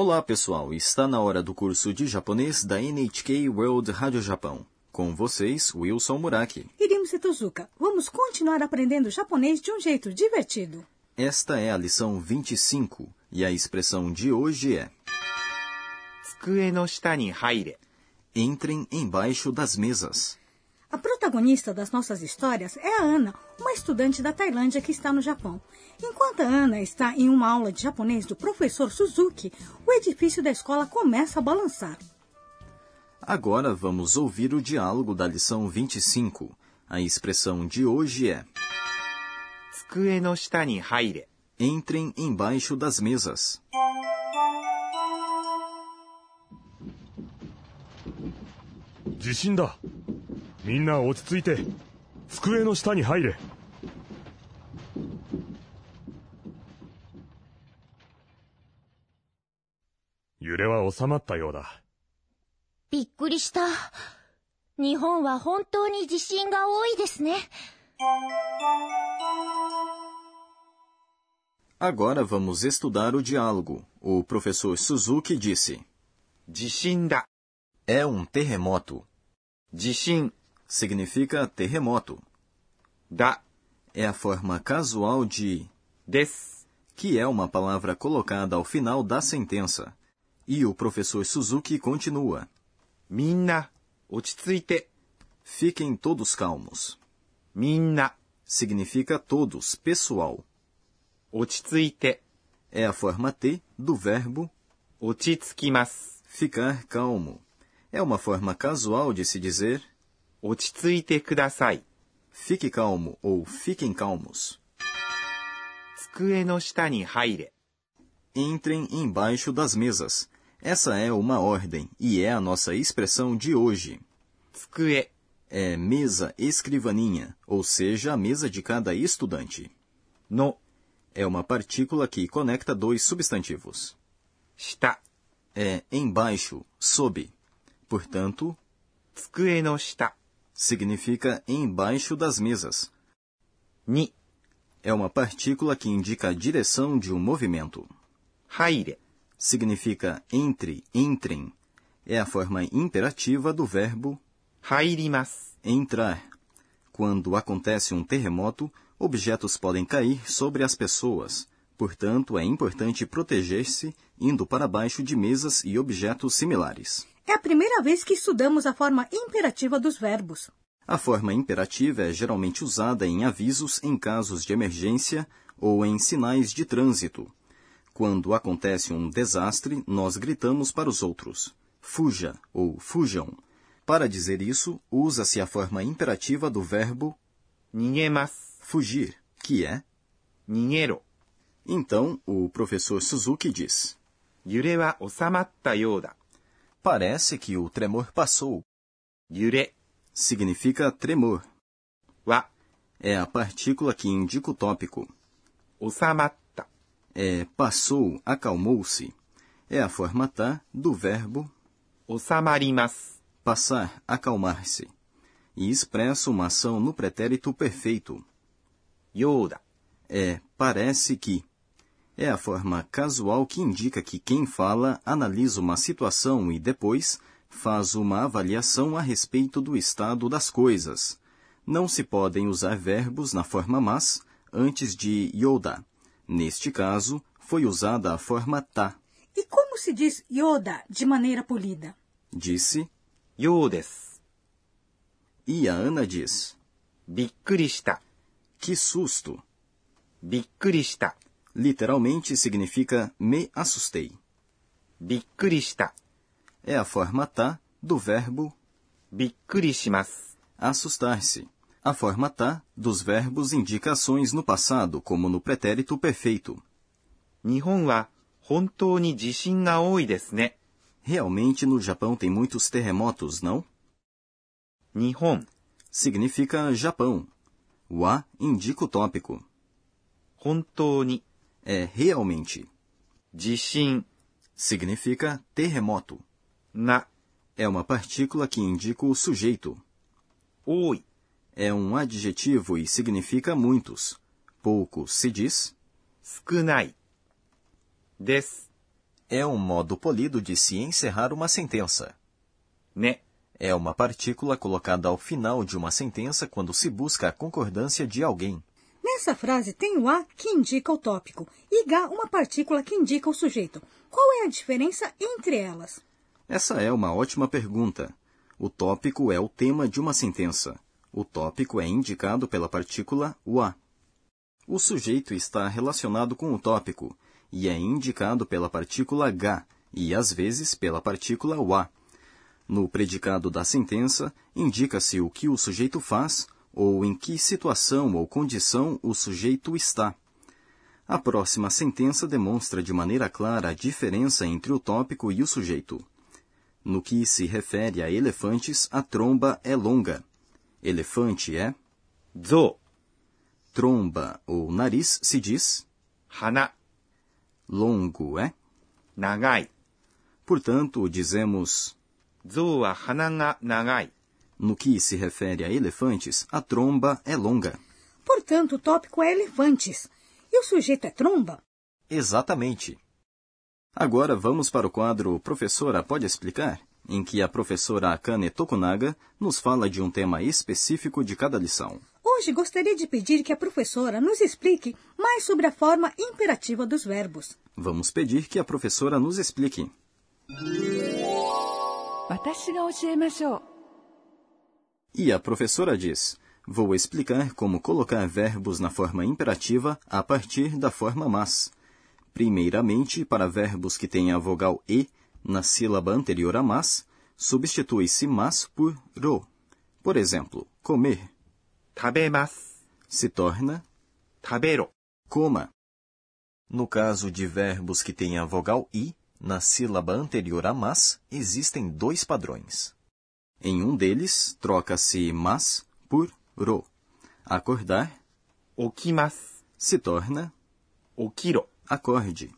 Olá, pessoal! Está na hora do curso de japonês da NHK World Rádio Japão. Com vocês, Wilson Muraki. Irimi Tozuka. Vamos continuar aprendendo japonês de um jeito divertido. Esta é a lição 25 e a expressão de hoje é... Entrem embaixo das mesas. A protagonista das nossas histórias é a Ana, uma estudante da Tailândia que está no Japão. Enquanto a Ana está em uma aula de japonês do professor Suzuki, o edifício da escola começa a balançar. Agora vamos ouvir o diálogo da lição 25. A expressão de hoje é 机の下に入れ。 Entrem embaixo das mesas. 地震だみんな落ち着いて机の下に入れ 収まったようだびっくりした。日本は本当に地震が多いですね。 Agora vamos estudar o diálogo. O professor Suzuki disse: 地震だ。 É um terremoto. 地震 Significa terremoto. だ。 É a forma casual de です。 que é uma palavra colocada ao final da sentença. E o professor Suzuki continua. Minna, ochitsuite. Fiquem todos calmos. Minna significa todos, pessoal. Ochitsuite é a forma T do verbo ochitsukimasu, ficar calmo. É uma forma casual de se dizer ochitsuite kudasai. Fique calmo ou fiquem calmos. Tsukue no shita ni haire. Entrem embaixo das mesas. Essa é uma ordem e é a nossa expressão de hoje. Fukue é mesa escrivaninha, ou seja, a mesa de cada estudante. No é uma partícula que conecta dois substantivos. Shita é embaixo, sob. Portanto, Fukue no shita significa embaixo das mesas. Ni é uma partícula que indica a direção de um movimento. Haire Significa entre, entrem. É a forma imperativa do verbo 入ります。 entrar. Quando acontece um terremoto, objetos podem cair sobre as pessoas. Portanto, é importante proteger-se indo para baixo de mesas e objetos similares. É a primeira vez que estudamos a forma imperativa dos verbos. A forma imperativa é geralmente usada em avisos em casos de emergência ou em sinais de trânsito. Quando acontece um desastre, nós gritamos para os outros: fuja ou fujam. Para dizer isso, usa-se a forma imperativa do verbo fugir, que é ninheiro. Então, o professor Suzuki diz: Yure wa osamatta yoda. Parece que o tremor passou. Yure significa tremor. Wa é a partícula que indica o tópico. Osamatta é passou, acalmou-se, é a forma tá do verbo osamarimasu, passar, acalmar-se, e expressa uma ação no pretérito perfeito. Yoda é parece que. É a forma casual que indica que quem fala analisa uma situação e depois faz uma avaliação a respeito do estado das coisas. Não se podem usar verbos na forma mas antes de yoda. Neste caso, foi usada a forma tá. E como se diz yoda de maneira polida? Disse Yodes. E a Ana diz bikkurishita. Que susto! Bikkurishita. Literalmente significa me assustei. Bikkurishita. É a forma tá do verbo bikkurishimasu. Assustar-se a forma tá dos verbos indica ações no passado, como no pretérito perfeito. Realmente no Japão tem muitos terremotos, não? Nihon significa Japão. Wa indica o tópico. Hontoni é realmente. Jishin significa terremoto. Na é uma partícula que indica o sujeito. Oi É um adjetivo e significa muitos. Pouco se diz, 少ない。です。 é um modo polido de se encerrar uma sentença. ね、 É uma partícula colocada ao final de uma sentença quando se busca a concordância de alguém. Nessa frase tem o a que indica o tópico e ga uma partícula que indica o sujeito. Qual é a diferença entre elas? Essa é uma ótima pergunta. O tópico é o tema de uma sentença. O tópico é indicado pela partícula wa. O sujeito está relacionado com o tópico e é indicado pela partícula ga e, às vezes, pela partícula wa. No predicado da sentença, indica-se o que o sujeito faz ou em que situação ou condição o sujeito está. A próxima sentença demonstra de maneira clara a diferença entre o tópico e o sujeito. No que se refere a elefantes, a tromba é longa elefante é zo. Tromba ou nariz se diz hana. Longo é nagai. Portanto, dizemos zo a hana ga nagai. No que se refere a elefantes, a tromba é longa. Portanto, o tópico é elefantes. E o sujeito é tromba? Exatamente. Agora vamos para o quadro Professora Pode Explicar? em que a professora Akane Tokunaga nos fala de um tema específico de cada lição. Hoje gostaria de pedir que a professora nos explique mais sobre a forma imperativa dos verbos. Vamos pedir que a professora nos explique. E a professora diz: Vou explicar como colocar verbos na forma imperativa a partir da forma mas. Primeiramente, para verbos que têm a vogal e, na sílaba anterior a mas, substitui-se mas por ro. Por exemplo, comer. Tabemas se torna tabero. Coma. No caso de verbos que têm a vogal i, na sílaba anterior a mas, existem dois padrões. Em um deles, troca-se mas por ro. Acordar, okimas, se torna okiro. Acorde.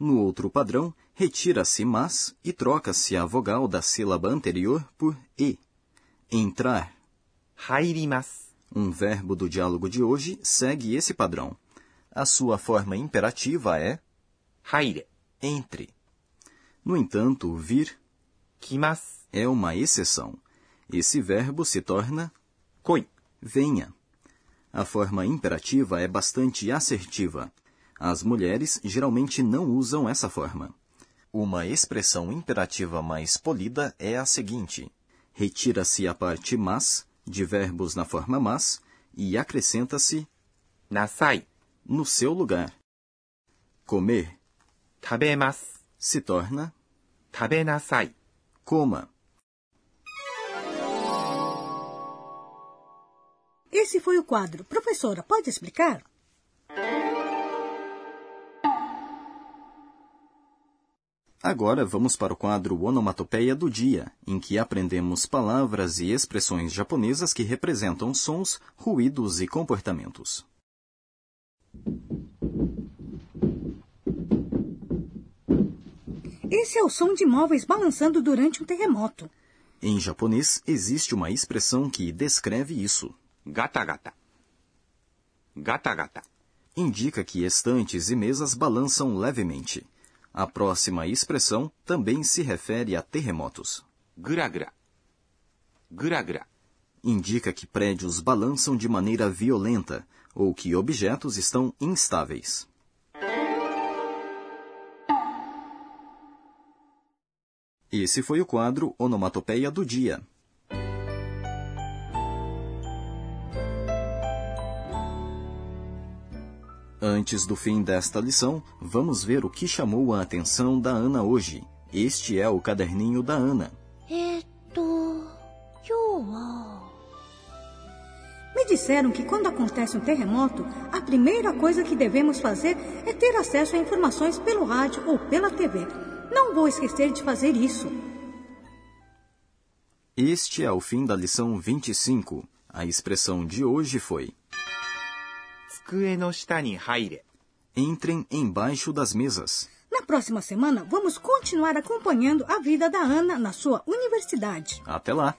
No outro padrão, retira-se mas e troca-se a vogal da sílaba anterior por e. Entrar. hairimas. Um verbo do diálogo de hoje segue esse padrão. A sua forma imperativa é haire, entre. No entanto, vir kimas, é uma exceção. Esse verbo se torna koi, venha. A forma imperativa é bastante assertiva. As mulheres geralmente não usam essa forma. Uma expressão imperativa mais polida é a seguinte: retira-se a parte mas de verbos na forma mas e acrescenta-se nasai no seu lugar. Comer tabemas se torna tabenasai coma. Esse foi o quadro. Professora, pode explicar? Agora vamos para o quadro Onomatopeia do Dia, em que aprendemos palavras e expressões japonesas que representam sons, ruídos e comportamentos. Esse é o som de móveis balançando durante um terremoto. Em japonês, existe uma expressão que descreve isso. Gata gata. Gata gata. Indica que estantes e mesas balançam levemente. A próxima expressão também se refere a terremotos. Gragra. Gragra. Indica que prédios balançam de maneira violenta ou que objetos estão instáveis. Esse foi o quadro Onomatopeia do Dia. Antes do fim desta lição, vamos ver o que chamou a atenção da Ana hoje. Este é o caderninho da Ana. É Me disseram que quando acontece um terremoto, a primeira coisa que devemos fazer é ter acesso a informações pelo rádio ou pela TV. Não vou esquecer de fazer isso. Este é o fim da lição 25. A expressão de hoje foi 机の下に入れ。 entrem embaixo das mesas. Na próxima semana, vamos continuar acompanhando a vida da Ana na sua universidade. Até lá!